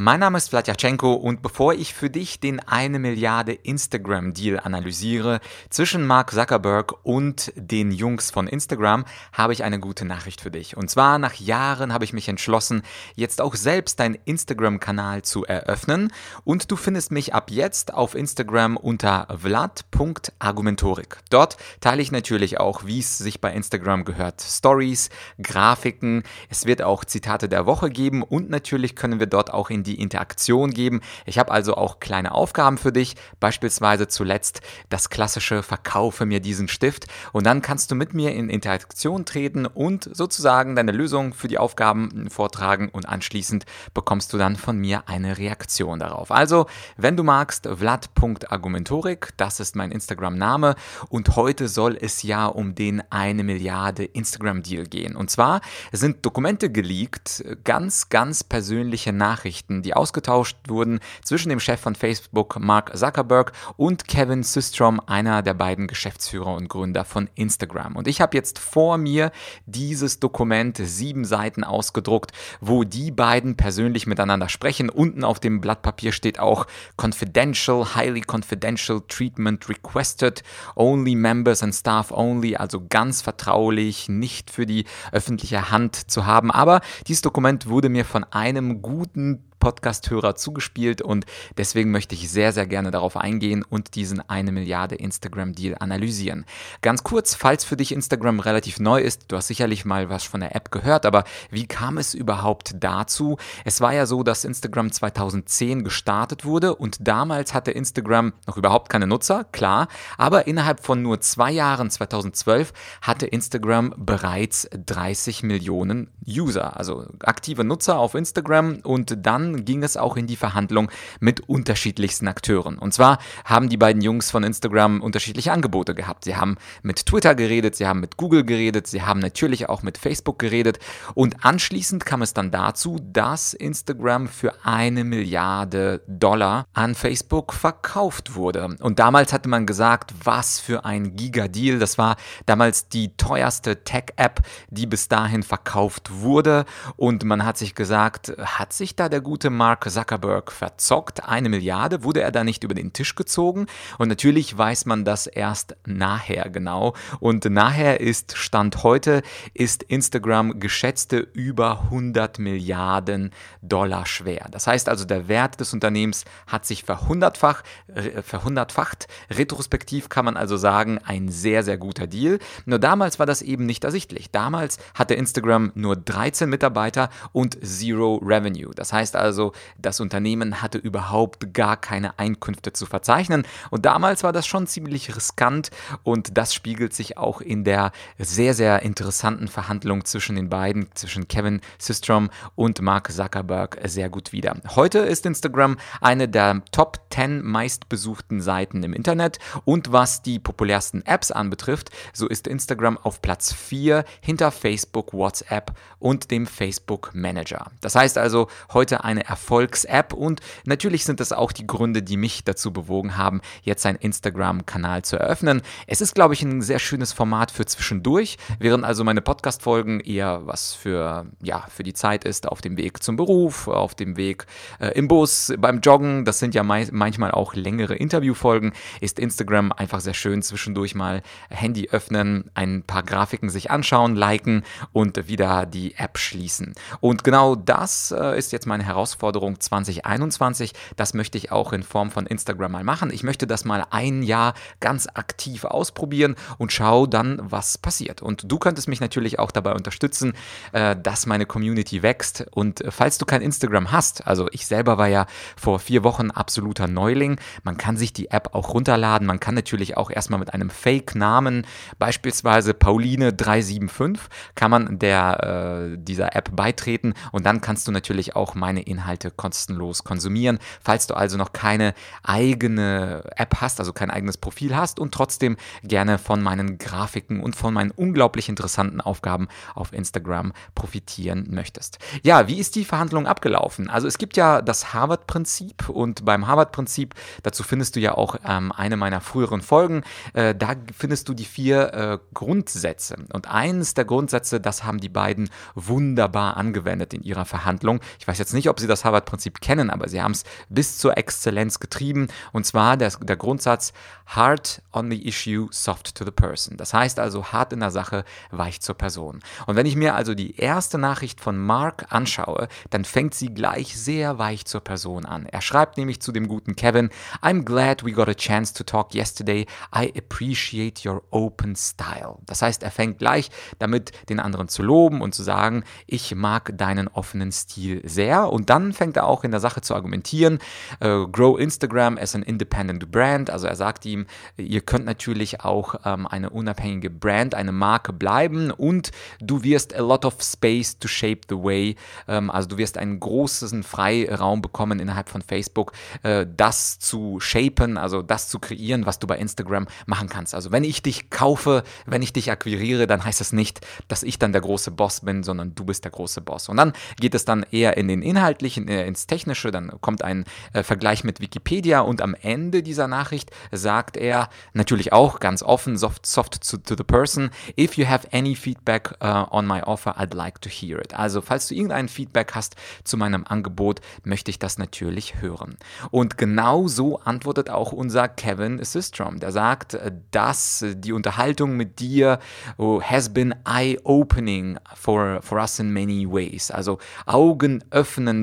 Mein Name ist Vladyachenko und bevor ich für dich den eine Milliarde Instagram-Deal analysiere zwischen Mark Zuckerberg und den Jungs von Instagram, habe ich eine gute Nachricht für dich. Und zwar nach Jahren habe ich mich entschlossen, jetzt auch selbst einen Instagram-Kanal zu eröffnen und du findest mich ab jetzt auf Instagram unter vlad.argumentorik. Dort teile ich natürlich auch, wie es sich bei Instagram gehört, Stories, Grafiken, es wird auch Zitate der Woche geben und natürlich können wir dort auch in die Interaktion geben. Ich habe also auch kleine Aufgaben für dich, beispielsweise zuletzt das klassische Verkaufe mir diesen Stift und dann kannst du mit mir in Interaktion treten und sozusagen deine Lösung für die Aufgaben vortragen und anschließend bekommst du dann von mir eine Reaktion darauf. Also, wenn du magst, vlad.argumentorik, das ist mein Instagram-Name und heute soll es ja um den eine Milliarde Instagram-Deal gehen. Und zwar sind Dokumente geleakt, ganz, ganz persönliche Nachrichten, die ausgetauscht wurden zwischen dem Chef von Facebook, Mark Zuckerberg, und Kevin Systrom, einer der beiden Geschäftsführer und Gründer von Instagram. Und ich habe jetzt vor mir dieses Dokument, sieben Seiten ausgedruckt, wo die beiden persönlich miteinander sprechen. Unten auf dem Blatt Papier steht auch Confidential, Highly Confidential Treatment Requested, Only Members and Staff Only, also ganz vertraulich, nicht für die öffentliche Hand zu haben. Aber dieses Dokument wurde mir von einem guten Podcast-Hörer zugespielt und deswegen möchte ich sehr, sehr gerne darauf eingehen und diesen eine Milliarde Instagram-Deal analysieren. Ganz kurz, falls für dich Instagram relativ neu ist, du hast sicherlich mal was von der App gehört, aber wie kam es überhaupt dazu? Es war ja so, dass Instagram 2010 gestartet wurde und damals hatte Instagram noch überhaupt keine Nutzer, klar, aber innerhalb von nur zwei Jahren, 2012, hatte Instagram bereits 30 Millionen User, also aktive Nutzer auf Instagram und dann ging es auch in die Verhandlung mit unterschiedlichsten Akteuren. Und zwar haben die beiden Jungs von Instagram unterschiedliche Angebote gehabt. Sie haben mit Twitter geredet, sie haben mit Google geredet, sie haben natürlich auch mit Facebook geredet. Und anschließend kam es dann dazu, dass Instagram für eine Milliarde Dollar an Facebook verkauft wurde. Und damals hatte man gesagt, was für ein Giga-Deal. Das war damals die teuerste Tech-App, die bis dahin verkauft wurde. Und man hat sich gesagt, hat sich da der gute gute Mark Zuckerberg verzockt. Eine Milliarde wurde er da nicht über den Tisch gezogen. Und natürlich weiß man das erst nachher genau. Und nachher ist, Stand heute, ist Instagram geschätzte über 100 Milliarden Dollar schwer. Das heißt also, der Wert des Unternehmens hat sich verhundertfach, äh, verhundertfacht. Retrospektiv kann man also sagen, ein sehr, sehr guter Deal. Nur damals war das eben nicht ersichtlich. Damals hatte Instagram nur 13 Mitarbeiter und Zero Revenue. Das heißt also, also das Unternehmen hatte überhaupt gar keine Einkünfte zu verzeichnen. Und damals war das schon ziemlich riskant und das spiegelt sich auch in der sehr, sehr interessanten Verhandlung zwischen den beiden, zwischen Kevin Systrom und Mark Zuckerberg sehr gut wieder. Heute ist Instagram eine der Top 10 meistbesuchten Seiten im Internet und was die populärsten Apps anbetrifft, so ist Instagram auf Platz 4 hinter Facebook, WhatsApp und dem Facebook Manager. Das heißt also heute eine eine Erfolgs-App und natürlich sind das auch die Gründe, die mich dazu bewogen haben, jetzt einen Instagram-Kanal zu eröffnen. Es ist, glaube ich, ein sehr schönes Format für zwischendurch, während also meine Podcast-Folgen eher was für, ja, für die Zeit ist, auf dem Weg zum Beruf, auf dem Weg äh, im Bus, beim Joggen, das sind ja manchmal auch längere Interviewfolgen, ist Instagram einfach sehr schön zwischendurch mal Handy öffnen, ein paar Grafiken sich anschauen, liken und wieder die App schließen. Und genau das äh, ist jetzt meine Herausforderung Herausforderung 2021. Das möchte ich auch in Form von Instagram mal machen. Ich möchte das mal ein Jahr ganz aktiv ausprobieren und schau dann, was passiert. Und du könntest mich natürlich auch dabei unterstützen, äh, dass meine Community wächst. Und falls du kein Instagram hast, also ich selber war ja vor vier Wochen absoluter Neuling, man kann sich die App auch runterladen. Man kann natürlich auch erstmal mit einem Fake-Namen, beispielsweise Pauline375, kann man der, äh, dieser App beitreten und dann kannst du natürlich auch meine Inhalte Inhalte kostenlos konsumieren. Falls du also noch keine eigene App hast, also kein eigenes Profil hast und trotzdem gerne von meinen Grafiken und von meinen unglaublich interessanten Aufgaben auf Instagram profitieren möchtest. Ja, wie ist die Verhandlung abgelaufen? Also es gibt ja das Harvard-Prinzip und beim Harvard-Prinzip, dazu findest du ja auch ähm, eine meiner früheren Folgen, äh, da findest du die vier äh, Grundsätze. Und eines der Grundsätze, das haben die beiden wunderbar angewendet in ihrer Verhandlung. Ich weiß jetzt nicht, ob sie das Harvard-Prinzip kennen, aber sie haben es bis zur Exzellenz getrieben. Und zwar der, der Grundsatz hard on the issue, soft to the person. Das heißt also hart in der Sache, weich zur Person. Und wenn ich mir also die erste Nachricht von Mark anschaue, dann fängt sie gleich sehr weich zur Person an. Er schreibt nämlich zu dem guten Kevin, I'm glad we got a chance to talk yesterday. I appreciate your open style. Das heißt, er fängt gleich damit, den anderen zu loben und zu sagen, ich mag deinen offenen Stil sehr. Und dann fängt er auch in der Sache zu argumentieren. Uh, grow Instagram as an independent brand. Also er sagt ihm, ihr könnt natürlich auch ähm, eine unabhängige Brand, eine Marke bleiben und du wirst a lot of space to shape the way. Ähm, also du wirst einen großen Freiraum bekommen innerhalb von Facebook, äh, das zu shapen, also das zu kreieren, was du bei Instagram machen kannst. Also wenn ich dich kaufe, wenn ich dich akquiriere, dann heißt das nicht, dass ich dann der große Boss bin, sondern du bist der große Boss. Und dann geht es dann eher in den inhaltlichen, äh, ins Technische, dann kommt ein äh, Vergleich mit Wikipedia und am Ende dieser Nachricht sagt er natürlich auch ganz offen, soft, soft to, to the person, if you have any feedback uh, on my offer, I'd like to hear it. Also falls du irgendein Feedback hast zu meinem Angebot, möchte ich das natürlich hören. Und genau so antwortet auch unser Kevin Systrom. Der sagt, äh, dass die Unterhaltung mit dir oh, has been eye-opening for, for us in many ways. Also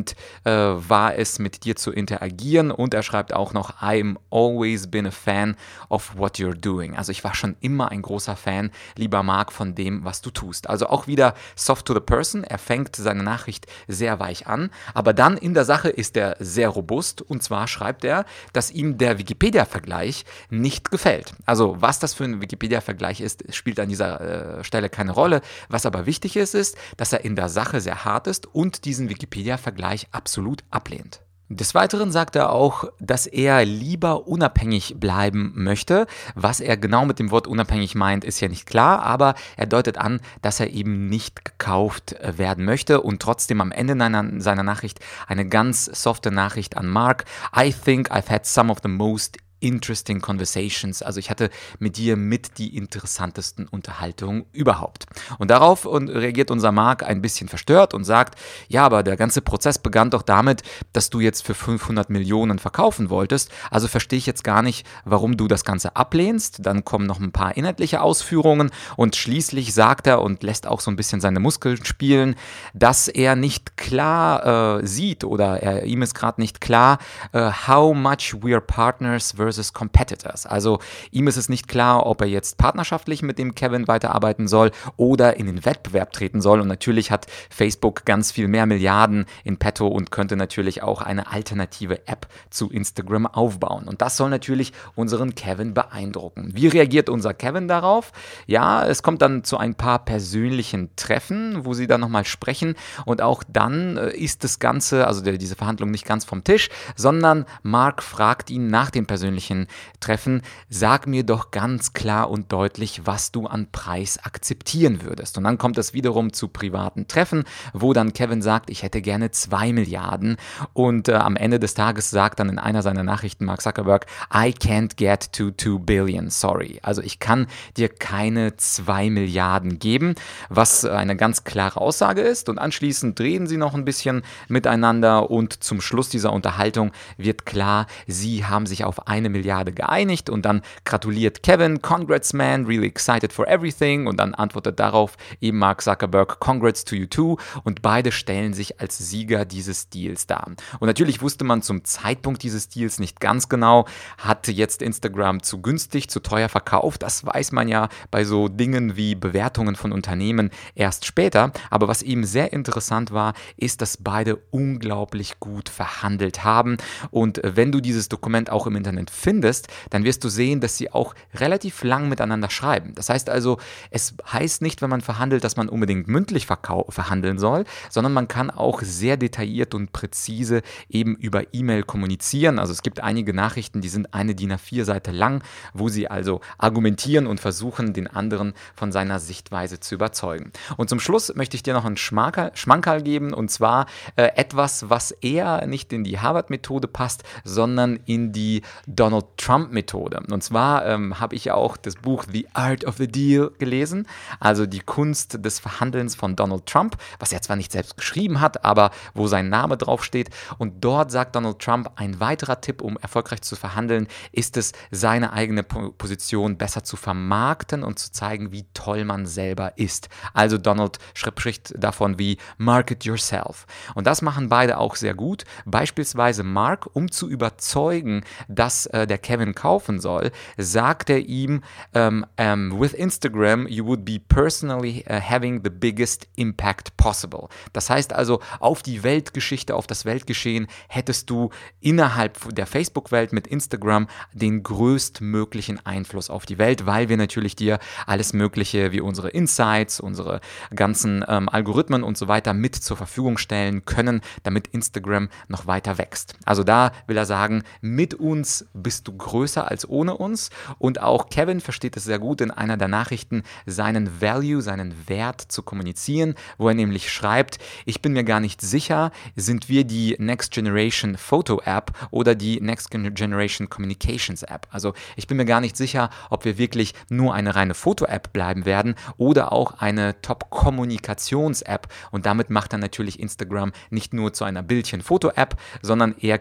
augenöffnend äh, war es mit dir zu interagieren und er schreibt auch noch, I'm always been a fan of what you're doing. Also ich war schon immer ein großer Fan, lieber Marc, von dem, was du tust. Also auch wieder soft to the person. Er fängt seine Nachricht sehr weich an, aber dann in der Sache ist er sehr robust und zwar schreibt er, dass ihm der Wikipedia-Vergleich nicht gefällt. Also was das für ein Wikipedia-Vergleich ist, spielt an dieser äh, Stelle keine Rolle. Was aber wichtig ist, ist, dass er in der Sache sehr hart ist und diesen Wikipedia-Vergleich absolut ablehnt. Des Weiteren sagt er auch, dass er lieber unabhängig bleiben möchte. Was er genau mit dem Wort unabhängig meint, ist ja nicht klar, aber er deutet an, dass er eben nicht gekauft werden möchte und trotzdem am Ende seiner Nachricht eine ganz softe Nachricht an Mark. I think I've had some of the most interesting conversations. Also ich hatte mit dir mit die interessantesten Unterhaltungen überhaupt. Und darauf reagiert unser Mark ein bisschen verstört und sagt, ja, aber der ganze Prozess begann doch damit, dass du jetzt für 500 Millionen verkaufen wolltest. Also verstehe ich jetzt gar nicht, warum du das Ganze ablehnst. Dann kommen noch ein paar inhaltliche Ausführungen und schließlich sagt er und lässt auch so ein bisschen seine Muskeln spielen, dass er nicht klar äh, sieht oder er, ihm ist gerade nicht klar, uh, how much we are partners versus versus Competitors. Also ihm ist es nicht klar, ob er jetzt partnerschaftlich mit dem Kevin weiterarbeiten soll oder in den Wettbewerb treten soll. Und natürlich hat Facebook ganz viel mehr Milliarden in petto und könnte natürlich auch eine alternative App zu Instagram aufbauen. Und das soll natürlich unseren Kevin beeindrucken. Wie reagiert unser Kevin darauf? Ja, es kommt dann zu ein paar persönlichen Treffen, wo sie dann nochmal sprechen. Und auch dann äh, ist das Ganze, also diese Verhandlung nicht ganz vom Tisch, sondern Mark fragt ihn nach dem persönlichen persönlichen Treffen, sag mir doch ganz klar und deutlich, was du an Preis akzeptieren würdest. Und dann kommt es wiederum zu privaten Treffen, wo dann Kevin sagt, ich hätte gerne zwei Milliarden. Und äh, am Ende des Tages sagt dann in einer seiner Nachrichten Mark Zuckerberg, I can't get to two billion, sorry. Also ich kann dir keine zwei Milliarden geben, was eine ganz klare Aussage ist. Und anschließend drehen sie noch ein bisschen miteinander und zum Schluss dieser Unterhaltung wird klar, sie haben sich auf eine Milliarde geeinigt und dann gratuliert Kevin, congrats man, really excited for everything. Und dann antwortet darauf eben Mark Zuckerberg, congrats to you too. Und beide stellen sich als Sieger dieses Deals dar. Und natürlich wusste man zum Zeitpunkt dieses Deals nicht ganz genau, hat jetzt Instagram zu günstig, zu teuer verkauft, das weiß man ja bei so Dingen wie Bewertungen von Unternehmen erst später, aber was eben sehr interessant war, ist, dass beide unglaublich gut verhandelt haben. Und wenn du dieses Dokument auch im Internet findest, dann wirst du sehen, dass sie auch relativ lang miteinander schreiben. Das heißt also, es heißt nicht, wenn man verhandelt, dass man unbedingt mündlich verhandeln soll, sondern man kann auch sehr detailliert und präzise eben über E-Mail kommunizieren. Also es gibt einige Nachrichten, die sind eine DIN A4-Seite lang, wo sie also argumentieren und versuchen, den anderen von seiner Sichtweise zu überzeugen. Und zum Schluss möchte ich dir noch einen Schmankerl, Schmankerl geben und zwar äh, etwas, was eher nicht in die Harvard-Methode passt, sondern in die Donald Trump-Methode. Und zwar ähm, habe ich auch das Buch The Art of the Deal gelesen, also die Kunst des Verhandelns von Donald Trump, was er zwar nicht selbst geschrieben hat, aber wo sein Name draufsteht. Und dort sagt Donald Trump, ein weiterer Tipp, um erfolgreich zu verhandeln, ist es, seine eigene Position besser zu vermarkten und zu zeigen, wie toll man selber ist. Also Donald spricht davon wie Market Yourself. Und das machen beide auch sehr gut. Beispielsweise Mark, um zu überzeugen, dass äh, der Kevin kaufen soll, sagt er ihm, um, um, with Instagram you would be personally uh, having the biggest impact possible. Das heißt also, auf die Weltgeschichte, auf das Weltgeschehen hättest du innerhalb der Facebook-Welt mit Instagram den größtmöglichen Einfluss auf die Welt, weil wir natürlich dir alles Mögliche wie unsere Insights, unsere ganzen ähm, Algorithmen und so weiter mit zur Verfügung stellen können, damit Instagram noch weiter wächst. Also da will er sagen, mit uns bist du größer als ohne uns und auch Kevin versteht es sehr gut in einer der Nachrichten, seinen Value, seinen Wert zu kommunizieren, wo er nämlich schreibt, ich bin mir gar nicht sicher, sind wir die Next Generation Photo App oder die Next Generation Communications App. Also ich bin mir gar nicht sicher, ob wir wirklich nur eine reine Foto-App bleiben werden oder auch eine Top-Kommunikations-App. Und damit macht er natürlich Instagram nicht nur zu einer Bildchen-Foto-App, sondern er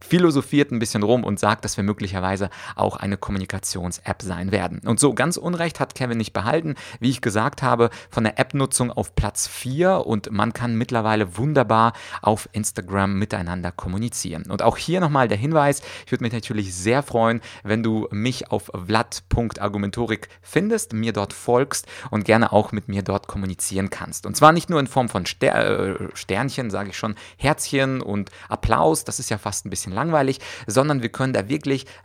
philosophiert ein bisschen rum und sagt, dass wir möglicherweise auch eine Kommunikations-App sein werden. Und so ganz Unrecht hat Kevin nicht behalten. Wie ich gesagt habe, von der App-Nutzung auf Platz 4 und man kann mittlerweile wunderbar auf Instagram miteinander kommunizieren. Und auch hier nochmal der Hinweis, ich würde mich natürlich sehr freuen, wenn du mich auf vlad.argumentorik findest, mir dort folgst und gerne auch mit mir dort kommunizieren kannst. Und zwar nicht nur in Form von Ster äh, Sternchen, sage ich schon, Herzchen und Applaus, das ist ja fast ein bisschen langweilig, sondern wir können da wirklich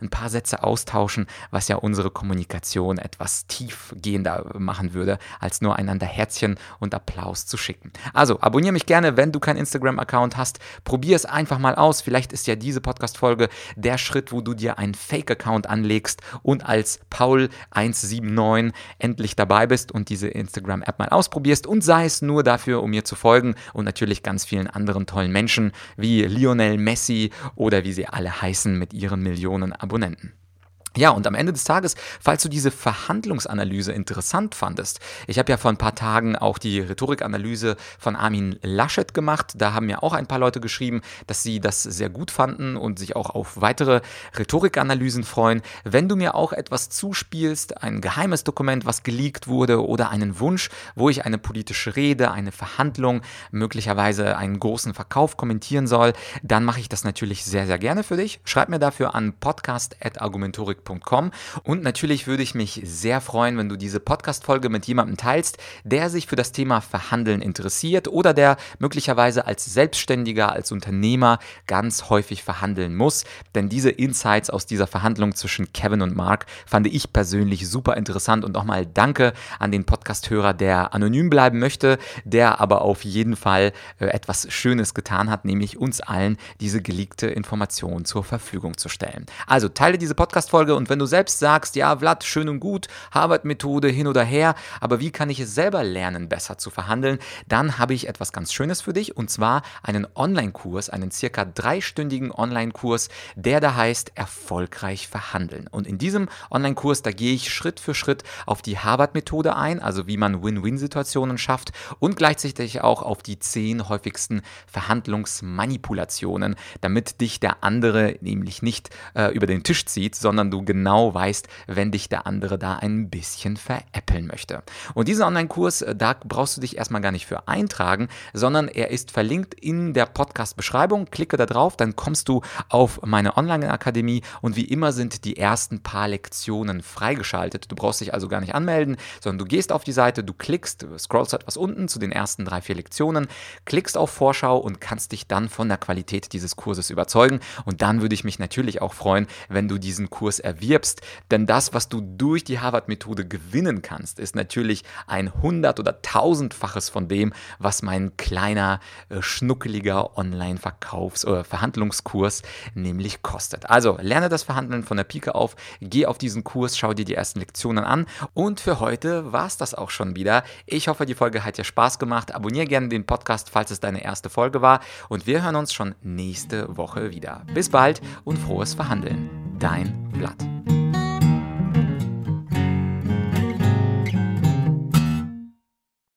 ein paar Sätze austauschen, was ja unsere Kommunikation etwas tiefgehender machen würde, als nur einander Herzchen und Applaus zu schicken. Also abonniere mich gerne, wenn du keinen Instagram-Account hast. Probier es einfach mal aus. Vielleicht ist ja diese Podcast-Folge der Schritt, wo du dir einen Fake-Account anlegst und als Paul179 endlich dabei bist und diese Instagram-App mal ausprobierst und sei es nur dafür, um mir zu folgen und natürlich ganz vielen anderen tollen Menschen wie Lionel Messi oder wie sie alle heißen mit ihren Millionen Abonnenten. Ja, und am Ende des Tages, falls du diese Verhandlungsanalyse interessant fandest, ich habe ja vor ein paar Tagen auch die Rhetorikanalyse von Armin Laschet gemacht. Da haben mir auch ein paar Leute geschrieben, dass sie das sehr gut fanden und sich auch auf weitere Rhetorikanalysen freuen. Wenn du mir auch etwas zuspielst, ein geheimes Dokument, was geleakt wurde oder einen Wunsch, wo ich eine politische Rede, eine Verhandlung, möglicherweise einen großen Verkauf kommentieren soll, dann mache ich das natürlich sehr, sehr gerne für dich. Schreib mir dafür an podcast.argumentorik www.podcast.com. Und natürlich würde ich mich sehr freuen, wenn du diese Podcast-Folge mit jemandem teilst, der sich für das Thema Verhandeln interessiert oder der möglicherweise als Selbstständiger, als Unternehmer ganz häufig verhandeln muss. Denn diese Insights aus dieser Verhandlung zwischen Kevin und Mark fand ich persönlich super interessant und nochmal danke an den Podcast-Hörer, der anonym bleiben möchte, der aber auf jeden Fall etwas Schönes getan hat, nämlich uns allen diese geleakte Information zur Verfügung zu stellen. Also teile diese Podcast-Folge Folge. Und wenn du selbst sagst, ja, Vlad, schön und gut, Harvard-Methode hin oder her, aber wie kann ich es selber lernen, besser zu verhandeln, dann habe ich etwas ganz Schönes für dich und zwar einen Online-Kurs, einen circa dreistündigen Online-Kurs, der da heißt Erfolgreich verhandeln. Und in diesem Online-Kurs, da gehe ich Schritt für Schritt auf die Harvard-Methode ein, also wie man Win-Win-Situationen schafft und gleichzeitig auch auf die zehn häufigsten Verhandlungsmanipulationen, damit dich der andere nämlich nicht äh, über den Tisch zieht, sondern du genau weißt, wenn dich der andere da ein bisschen veräppeln möchte. Und diesen Online-Kurs, äh, da brauchst du dich erstmal gar nicht für eintragen, sondern er ist verlinkt in der Podcast-Beschreibung. Klicke da drauf, dann kommst du auf meine Online-Akademie und wie immer sind die ersten paar Lektionen freigeschaltet. Du brauchst dich also gar nicht anmelden, sondern du gehst auf die Seite, du klickst, scrollst etwas unten zu den ersten drei, vier Lektionen, klickst auf Vorschau und kannst dich dann von der Qualität dieses Kurses überzeugen. Und dann würde ich mich natürlich auch freuen, wenn du diesen Kurs erwirbst. Denn das, was du durch die Harvard-Methode gewinnen kannst, ist natürlich ein hundert- oder tausendfaches von dem, was mein kleiner, äh, schnuckeliger Online-Verkaufs- oder Verhandlungskurs nämlich kostet. Also lerne das Verhandeln von der Pike auf, geh auf diesen Kurs, schau dir die ersten Lektionen an. Und für heute war es das auch schon wieder. Ich hoffe, die Folge hat dir Spaß gemacht. Abonniere gerne den Podcast, falls es deine erste Folge war. Und wir hören uns schon nächste Woche wieder. Bis bald und frohes Verhandeln. Dein Blatt.